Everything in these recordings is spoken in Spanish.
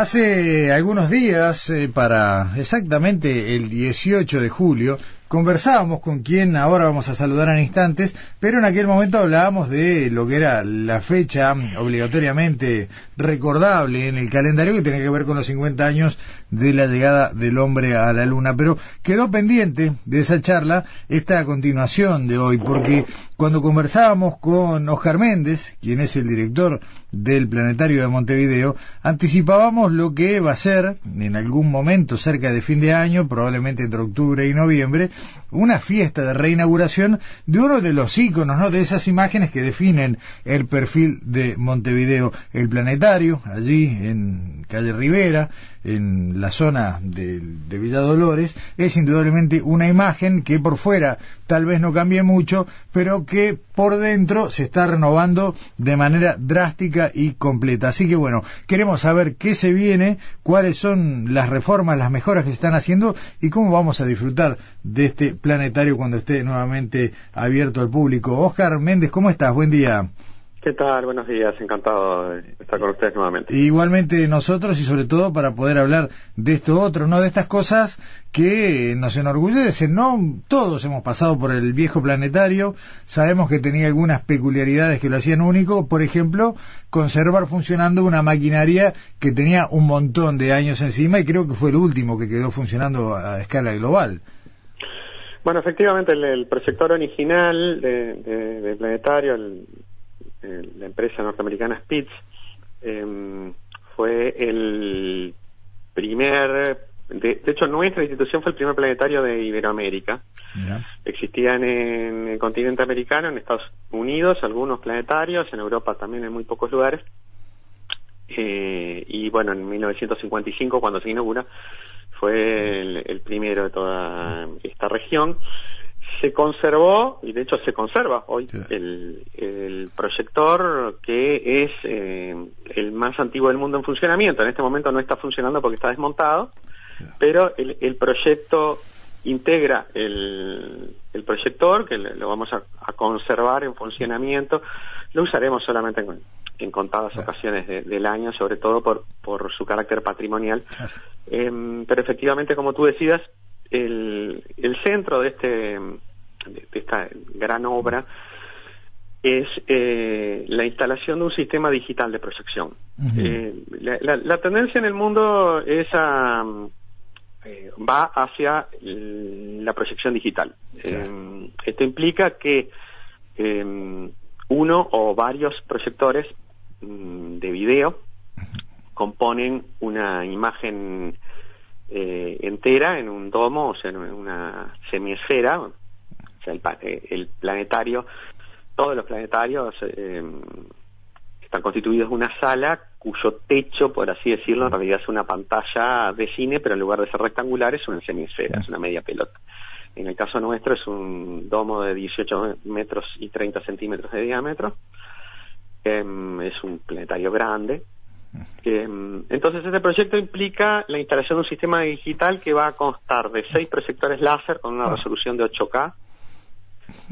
Hace algunos días, eh, para exactamente el 18 de julio, conversábamos con quien ahora vamos a saludar en instantes, pero en aquel momento hablábamos de lo que era la fecha obligatoriamente recordable en el calendario que tenía que ver con los 50 años de la llegada del hombre a la luna. Pero quedó pendiente de esa charla esta continuación de hoy, porque cuando conversábamos con Oscar Méndez, quien es el director del Planetario de Montevideo, anticipábamos lo que va a ser en algún momento cerca de fin de año, probablemente entre octubre y noviembre, una fiesta de reinauguración de uno de los íconos, ¿no? de esas imágenes que definen el perfil de Montevideo, el planetario, allí en calle Rivera, en la zona de, de Villa Dolores, es indudablemente una imagen que por fuera tal vez no cambie mucho, pero que por dentro se está renovando de manera drástica y completa. Así que bueno, queremos saber qué se viene, cuáles son las reformas, las mejoras que se están haciendo y cómo vamos a disfrutar de este planetario cuando esté nuevamente abierto al público. Oscar Méndez, ¿cómo estás? Buen día. ¿Qué tal? Buenos días, encantado de estar con ustedes nuevamente. Igualmente nosotros y sobre todo para poder hablar de esto otro, ¿no? De estas cosas que nos enorgullecen, ¿no? Todos hemos pasado por el viejo planetario, sabemos que tenía algunas peculiaridades que lo hacían único, por ejemplo, conservar funcionando una maquinaria que tenía un montón de años encima y creo que fue el último que quedó funcionando a escala global. Bueno, efectivamente el, proyector original de, de planetario, el la empresa norteamericana Spitz, em, fue el primer, de, hecho nuestra institución fue el primer planetario de Iberoamérica. Existían en el continente americano, en Estados Unidos, algunos planetarios, en Europa también en muy pocos lugares. Eh, y bueno, en 1955, cuando se inaugura, fue el primero de toda esta región se conservó, y de hecho se conserva hoy, el, proyector que es eh, el más antiguo del mundo en funcionamiento. En este momento no está funcionando porque está desmontado, pero el, proyecto integra el, proyector, que lo vamos a, conservar en funcionamiento. Lo usaremos solamente en, contadas ocasiones del año, sobre todo por, por su carácter patrimonial. Em, pero efectivamente, como tú decías, el, el centro de este de, esta gran obra es eh, la instalación de un sistema digital de proyección. Eh, la, tendencia en el mundo es a, eh, va hacia la proyección digital. esto implica que uno o varios proyectores mm, de video componen una imagen entera en un domo, o sea, en una semiesfera, o sea, eh, el, planetario, todos los planetarios eh, están constituidos de una sala cuyo techo, por así decirlo, en realidad es una pantalla de cine, pero en lugar de ser rectangular es una semisfera, es una media pelota. En el caso nuestro es un domo de 18 metros y 30 centímetros de diámetro. Em, es un planetario grande. Em, entonces este proyecto implica la instalación de un sistema digital que va a constar de seis proyectores láser con una ah. resolución de 8K,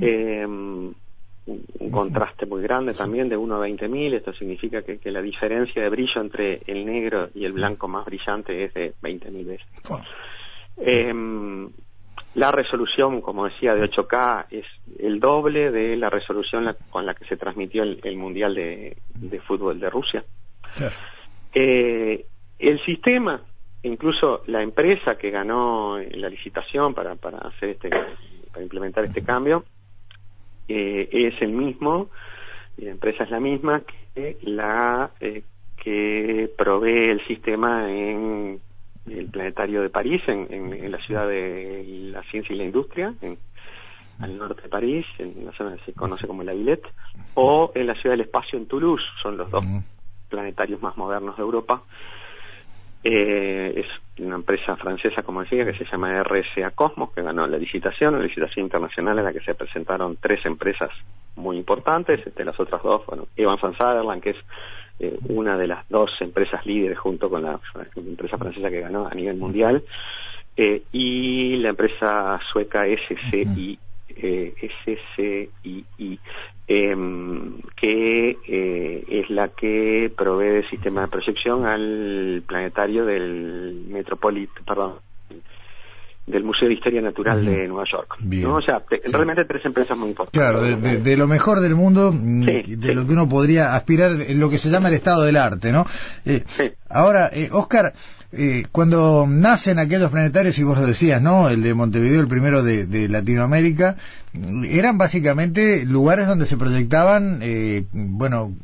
eh, un contraste muy grande también de 1 a 20.000, esto significa que, la diferencia de brillo entre el negro y el blanco más brillante es de 20.000 veces. Eh, la resolución, como decía, de 8K es el doble de la resolución con la que se transmitió el, Mundial de, Fútbol de Rusia. Eh, el sistema, incluso la empresa que ganó la licitación para, para hacer este para implementar este cambio. Eh, es el mismo, y la empresa es la misma que la eh, que provee el sistema en el planetario de París, en, la ciudad de la ciencia y la industria, en, al norte de París, en la zona que se conoce como la Villette, o en la ciudad del espacio en Toulouse, son los dos planetarios más modernos de Europa. Eh, es una empresa francesa, como decía, que se llama RSA Cosmos, que ganó la licitación, una licitación internacional en la que se presentaron tres empresas muy importantes. Este, las otras dos, bueno, Evans Sutherland, que es eh, una de las dos empresas líderes junto con la, empresa francesa que ganó a nivel mundial, eh, y la empresa sueca SCI, eh, SCII, em, que eh, es la que provee el sistema de proyección al planetario del Metropolitan, perdón, del Museo de Historia Natural de Nueva York. ¿no? O sea, realmente tres empresas muy importantes. Claro, de, lo mejor del mundo, mm, de lo que uno podría aspirar, en lo que se llama el estado del arte, ¿no? Eh, ahora, eh, Oscar, eh, cuando nacen aquellos planetarios, y vos lo decías, ¿no? El de Montevideo, el primero de, de Latinoamérica, eran básicamente lugares donde se proyectaban, eh, bueno,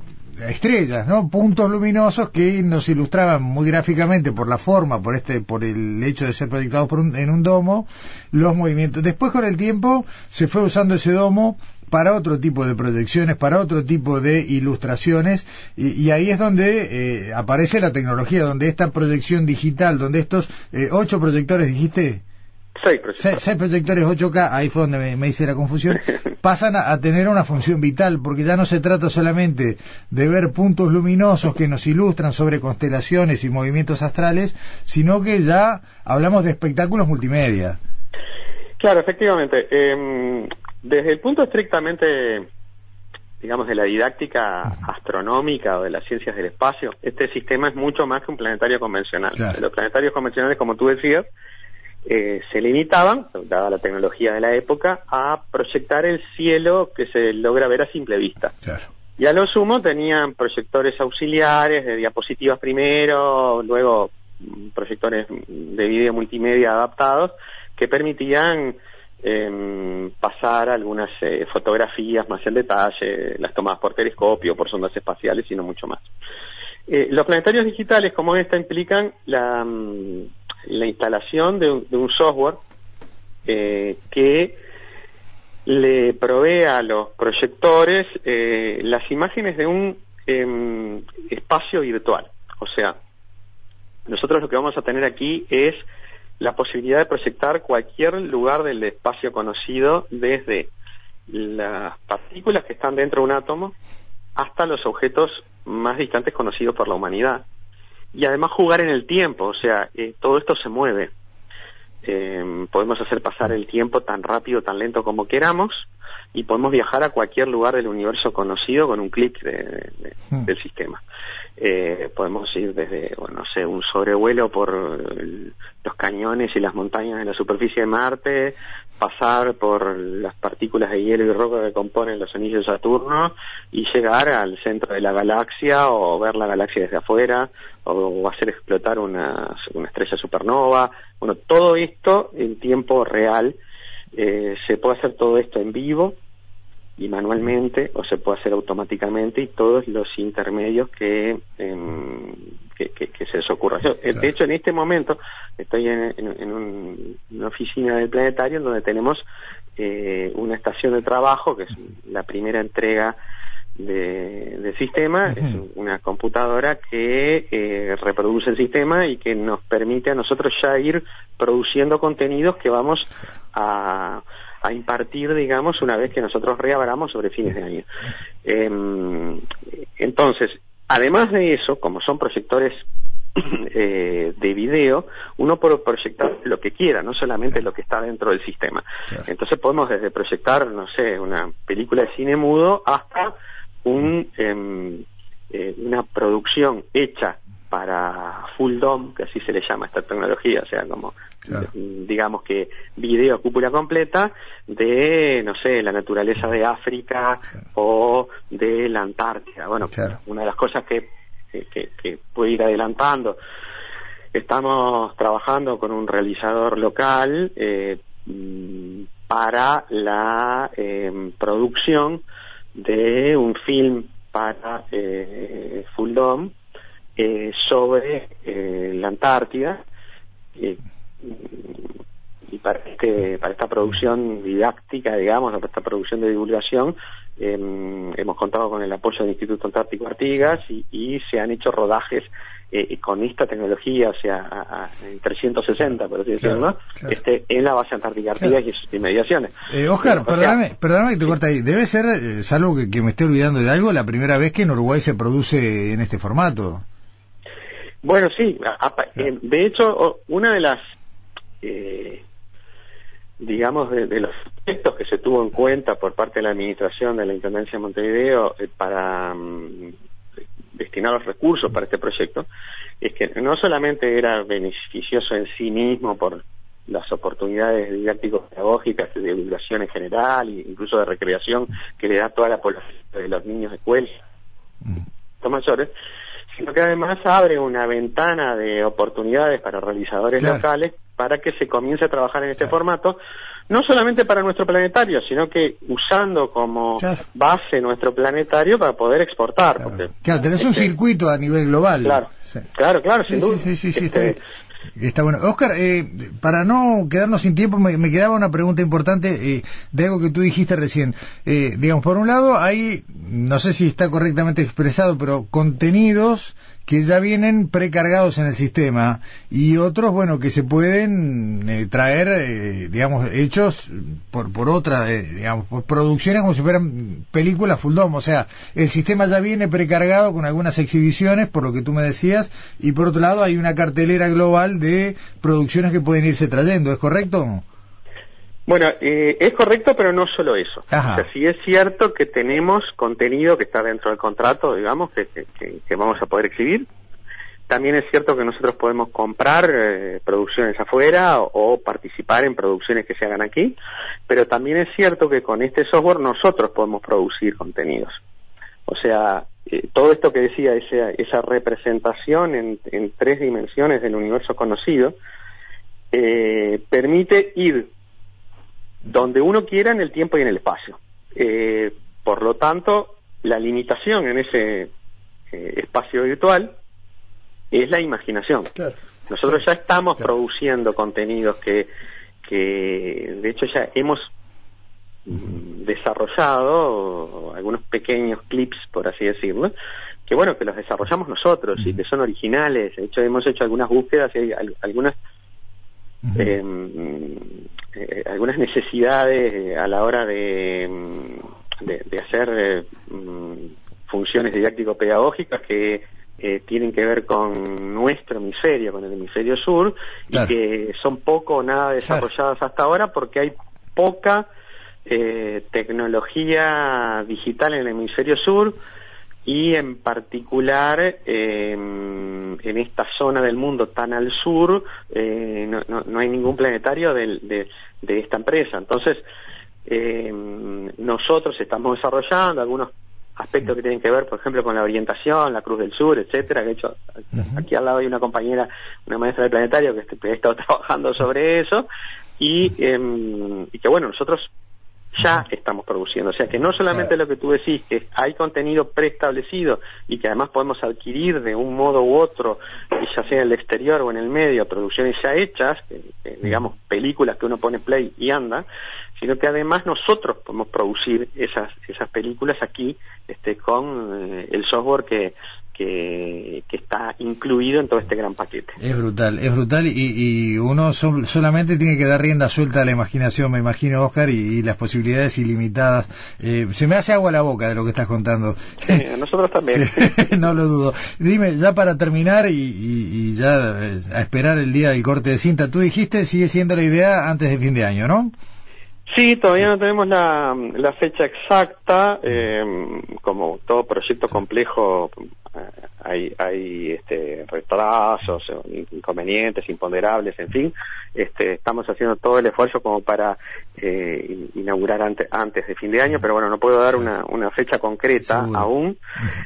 estrellas, ¿no? Puntos luminosos que nos ilustraban muy gráficamente por la forma, por este, por el hecho de ser proyectados por en un domo, los movimientos. Después con el tiempo se fue usando ese domo para otro tipo de proyecciones, para otro tipo de ilustraciones, y, ahí es donde eh, aparece la tecnología, donde esta proyección digital, donde estos eh, ocho proyectores, dijiste, Seis proyectores. Seis, proyectores 8K, ahí fue donde me, hice la confusión, pasan a, tener una función vital, porque ya no se trata solamente de ver puntos luminosos que nos ilustran sobre constelaciones y movimientos astrales, sino que ya hablamos de espectáculos multimedia. Claro, efectivamente. Em, desde el punto estrictamente, digamos, de la didáctica astronómica o de las ciencias del espacio, este sistema es mucho más que un planetario convencional. Los planetarios convencionales, como tú decías, eh, se limitaban, dada la tecnología de la época, a proyectar el cielo que se logra ver a simple vista. Y a lo sumo tenían proyectores auxiliares de diapositivas primero, luego proyectores de video multimedia adaptados que permitían em, pasar algunas eh, fotografías más en detalle, las tomadas por telescopio, por sondas espaciales y no mucho más. Eh, los planetarios digitales como esta implican la, mm, la instalación de un, software eh, que le provee a los proyectores eh, las imágenes de un em, espacio virtual. O sea, nosotros lo que vamos a tener aquí es la posibilidad de proyectar cualquier lugar del espacio conocido desde las partículas que están dentro de un átomo hasta los objetos más distantes conocidos por la humanidad y además jugar en el tiempo, o sea, eh, todo esto se mueve. Eh, podemos hacer pasar el tiempo tan rápido, tan lento como queramos y podemos viajar a cualquier lugar del universo conocido con un clic hmm. del sistema. Eh, podemos ir desde, bueno, no sé, un sobrevuelo por los cañones y las montañas de la superficie de Marte, pasar por las partículas de hielo y roca que componen los anillos de Saturno y llegar al centro de la galaxia o ver la galaxia desde afuera o, hacer explotar una, una, estrella supernova. Bueno, todo esto en tiempo real. Eh, se puede hacer todo esto en vivo y manualmente o se puede hacer automáticamente y todos los intermedios que, em, que, se les ocurra. De hecho, en este momento estoy en, una oficina del planetario en donde tenemos eh, una estación de trabajo, que es la primera entrega de, sistema, es una computadora que eh, reproduce el sistema y que nos permite a nosotros ya ir produciendo contenidos que vamos a a impartir, digamos, una vez que nosotros reabramos sobre fines de año. Em, entonces, además de eso, como son proyectores eh, de video, uno puede proyectar lo que quiera, no solamente lo que está dentro del sistema. Entonces podemos desde proyectar, no sé, una película de cine mudo hasta un, em, eh, una producción hecha para full dome, que así se le llama esta tecnología, o sea, como digamos que video cúpula completa de, no sé, la naturaleza de África o de la Antártida. Bueno, una de las cosas que, que, que puedo ir adelantando, estamos trabajando con un realizador local eh, para la em, producción de un film para eh, Full eh, sobre la Antártida y para este para esta producción didáctica digamos para esta producción de divulgación em, hemos contado con el apoyo del Instituto Antártico Artigas y, se han hecho rodajes eh, con esta tecnología, o sea, en 360, por así decirlo, este, en la base Antártica Artigas y sus inmediaciones. Eh, Oscar, perdóname, perdóname que te corta ahí. Debe ser, eh, salvo que, que, me esté olvidando de algo, la primera vez que en Uruguay se produce en este formato. Bueno, sí. Eh, de hecho, una de las eh, digamos, de, los aspectos que se tuvo en cuenta por parte de la Administración de la Intendencia de Montevideo para mm, destinar los recursos para este proyecto, es que no solamente era beneficioso en sí mismo por las oportunidades didáctico-pedagógicas de divulgación en general e incluso de recreación que le da toda la población de los niños de escuela, mm. los mayores, sino que además abre una ventana de oportunidades para realizadores locales para que se comience a trabajar en este formato, no solamente para nuestro planetario, sino que usando como base nuestro planetario para poder exportar. Claro, porque, claro tenés un este circuito a nivel global. Claro, claro, claro, sin duda. Sí, sí, sí, este, Está bueno. Oscar, eh, para no quedarnos sin tiempo, me, quedaba una pregunta importante eh, de algo que tú dijiste recién. Eh, digamos, por un lado, hay, no sé si está correctamente expresado, pero contenidos que ya vienen precargados en el sistema y otros, bueno, que se pueden eh, traer, eh, digamos, hechos por, por otra, eh, digamos, por producciones como si fueran películas full dome. O sea, el sistema ya viene precargado con algunas exhibiciones, por lo que tú me decías, y por otro lado hay una cartelera global de producciones que pueden irse trayendo. ¿Es correcto? Bueno, eh, es correcto, pero no solo eso. O sea, sí es cierto que tenemos contenido que está dentro del contrato, digamos, que, que, vamos a poder exhibir. También es cierto que nosotros podemos comprar eh, producciones afuera o, participar en producciones que se hagan aquí, pero también es cierto que con este software nosotros podemos producir contenidos. O sea, eh, todo esto que decía, esa, esa representación en, en tres dimensiones del universo conocido, permite ir donde uno quiera en el tiempo y en el espacio. Eh, por lo tanto, la limitación en ese eh, espacio virtual es la imaginación. Nosotros ya estamos produciendo contenidos que, que, de hecho, ya hemos desarrollado algunos pequeños clips, por así decirlo, que bueno, que los desarrollamos nosotros y que son originales. De hecho, hemos hecho algunas búsquedas y hay algunas Em, eh, algunas necesidades eh, a la hora de, mm, de, hacer eh, mm, funciones didáctico-pedagógicas que tienen que ver con nuestro hemisferio, con el hemisferio sur, y que son poco o nada desarrolladas hasta ahora porque hay poca tecnología digital en el hemisferio sur y en particular em, en esta zona del mundo tan al sur eh, no, no, hay ningún planetario de, de, de esta empresa. Entonces, em, nosotros estamos desarrollando algunos aspectos que tienen que ver, por ejemplo, con la orientación, la Cruz del Sur, etcétera. De hecho, aquí al lado hay una compañera, una maestra del planetario que, ha estado trabajando sobre eso y, em, y que bueno, nosotros ya estamos produciendo. O sea que no solamente lo que tú decís, que hay contenido preestablecido y que además podemos adquirir de un modo u otro, ya sea en el exterior o en el medio, producciones ya hechas, digamos películas que uno pone play y anda, sino que además nosotros podemos producir esas, esas películas aquí este, con eh, el software que, que, está incluido en todo este gran paquete. Es brutal, es brutal y, uno solamente tiene que dar rienda suelta a la imaginación, me imagino, Oscar, y, las posibilidades ilimitadas. Eh, se me hace agua la boca de lo que estás contando. nosotros también. no lo dudo. Dime, ya para terminar y, ya eh, a esperar el día del corte de cinta, tú dijiste, sigue siendo la idea antes de fin de año, ¿no? Sí, todavía no tenemos la, la fecha exacta. Eh, como todo proyecto complejo, hay, hay este, retrasos, inconvenientes, imponderables, en fin. Este, estamos haciendo todo el esfuerzo como para eh, inaugurar antes, antes de fin de año, pero bueno, no puedo dar una, una fecha concreta aún.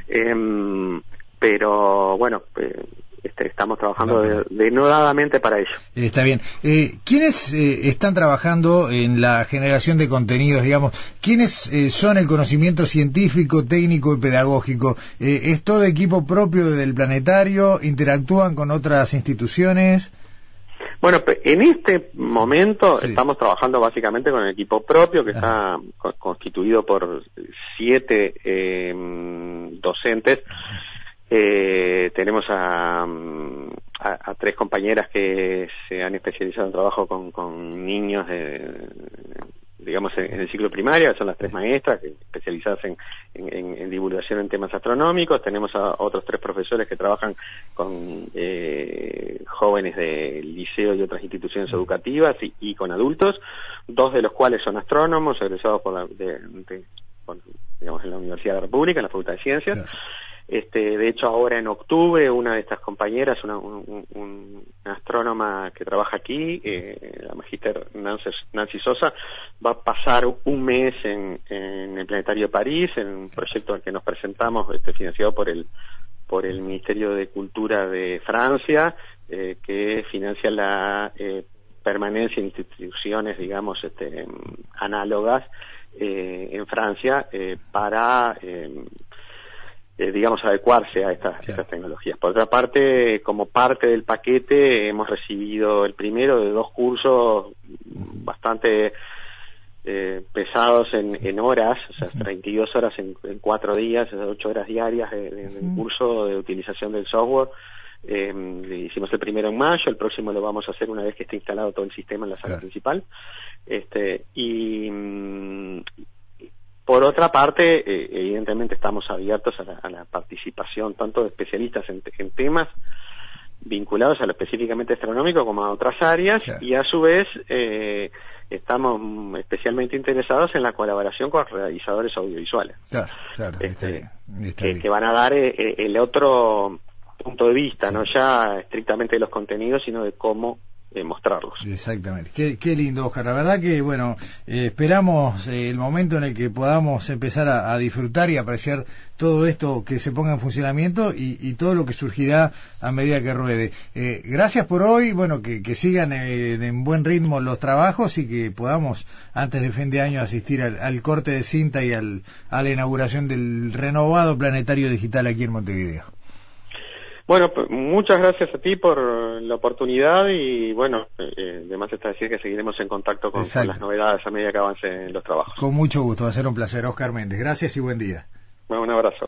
Eh, pero bueno, eh, este, estamos trabajando denodadamente para ello. Está bien. Eh, ¿Quiénes eh, están trabajando en la generación de contenidos, digamos? ¿Quiénes eh, son el conocimiento científico, técnico y pedagógico? ¿Es todo equipo propio del planetario? ¿Interactúan con otras instituciones? Bueno, en este momento estamos trabajando básicamente con el equipo propio que está constituido por siete eh, docentes. Eh, tenemos a, tres compañeras que se han especializado en trabajo con, con niños de, digamos, en, el ciclo primario, son las tres maestras especializadas en, divulgación en temas astronómicos. Tenemos a otros tres profesores que trabajan con eh, jóvenes del liceo y otras instituciones educativas y, con adultos, dos de los cuales son astrónomos, egresados por la, de, digamos, en la Universidad de la República, en la Facultad de Ciencias. Este, de hecho, ahora en octubre, una de estas compañeras, una, astrónoma que trabaja aquí, eh, la magíster Nancy, Sosa, va a pasar un mes en, el Planetario de París, en un proyecto al que nos presentamos, este, financiado por el, por el Ministerio de Cultura de Francia, eh, que financia la eh, permanencia en instituciones, digamos, este, análogas en Francia para eh, digamos, adecuarse a estas, tecnologías. Por otra parte, como parte del paquete, hemos recibido el primero de dos cursos bastante eh, pesados en, horas, o sea, 32 horas en, cuatro días, 8 horas diarias de, curso de utilización del software. Eh, hicimos el primero en mayo, el próximo lo vamos a hacer una vez que esté instalado todo el sistema en la sala principal. Este, y, mm, por otra parte, eh, evidentemente estamos abiertos a la, participación tanto de especialistas en, temas vinculados a lo específicamente astronómico como a otras áreas y a su vez eh, estamos especialmente interesados en la colaboración con realizadores audiovisuales. Claro, claro, este, que, van a dar eh, el otro punto de vista, no ya estrictamente de los contenidos, sino de cómo eh, mostrarlos. Exactamente. Qué, lindo, Oscar. La verdad que, bueno, eh, esperamos eh, el momento en el que podamos empezar a, disfrutar y apreciar todo esto que se ponga en funcionamiento y, todo lo que surgirá a medida que ruede. gracias por hoy, bueno, que, sigan en buen ritmo los trabajos y que podamos, antes de fin de año, asistir al, al corte de cinta y al, a la inauguración del renovado planetario digital aquí en Montevideo. Bueno, pues, muchas gracias a ti por la oportunidad y bueno, eh, además está decir que seguiremos en contacto con, las novedades a medida que avancen los trabajos. Con mucho gusto, va a ser un placer, Oscar Méndez. Gracias y buen día. Bueno, un abrazo.